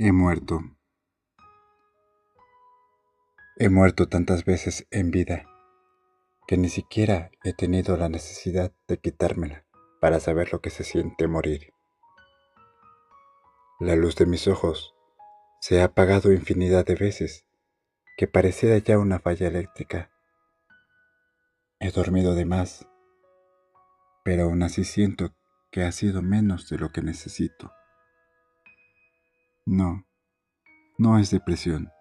He muerto. He muerto tantas veces en vida que ni siquiera he tenido la necesidad de quitármela para saber lo que se siente morir. La luz de mis ojos se ha apagado infinidad de veces que pareciera ya una falla eléctrica. He dormido de más, pero aún así siento que ha sido menos de lo que necesito. No, no es depresión.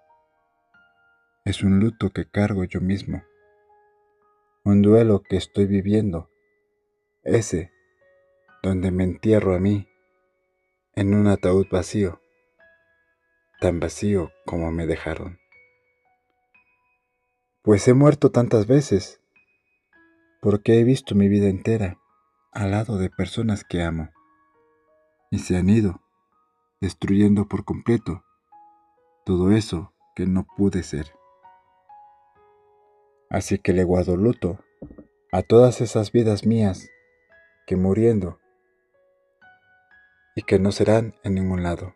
Es un luto que cargo yo mismo. Un duelo que estoy viviendo. Ese donde me entierro a mí en un ataúd vacío, tan vacío como me dejaron. Pues he muerto tantas veces, porque he visto mi vida entera al lado de personas que amo, y se han ido destruyendo por completo todo eso que no pude ser. Así que le guardo luto a todas esas vidas mías que muriendo y que no serán en ningún lado,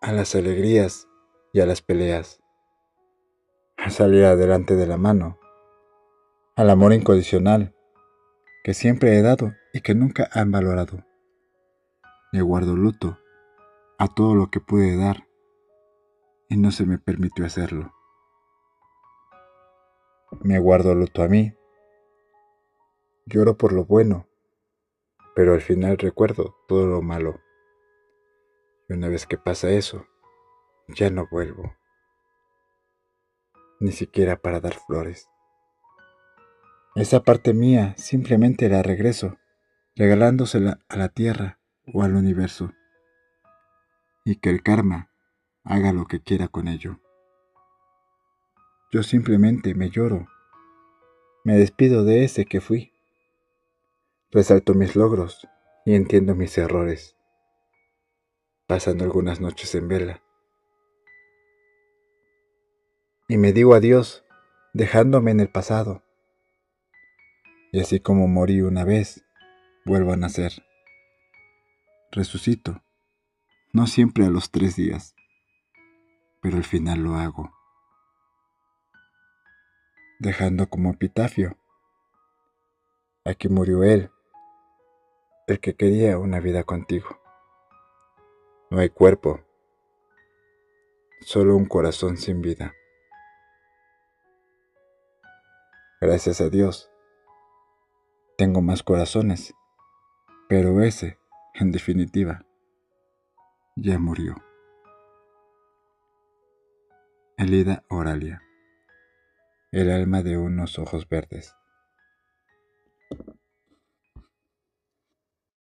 a las alegrías y a las peleas, a salir adelante de la mano, al amor incondicional que siempre he dado y que nunca han valorado le guardo luto a todo lo que pude dar y no se me permitió hacerlo. Me guardo luto a mí. Lloro por lo bueno, pero al final recuerdo todo lo malo. Y una vez que pasa eso, ya no vuelvo, ni siquiera para dar flores. Esa parte mía simplemente la regreso, regalándosela a la tierra o al universo, y que el karma haga lo que quiera con ello. Yo simplemente me lloro, me despido de ese que fui, resalto mis logros y entiendo mis errores, pasando algunas noches en vela. Y me digo adiós, dejándome en el pasado. Y así como morí una vez, vuelvo a nacer resucito, no siempre a los tres días, pero al final lo hago, dejando como epitafio, aquí murió él, el que quería una vida contigo. No hay cuerpo, solo un corazón sin vida. Gracias a Dios, tengo más corazones, pero ese en definitiva, ya murió. Elida Oralia, el alma de unos ojos verdes.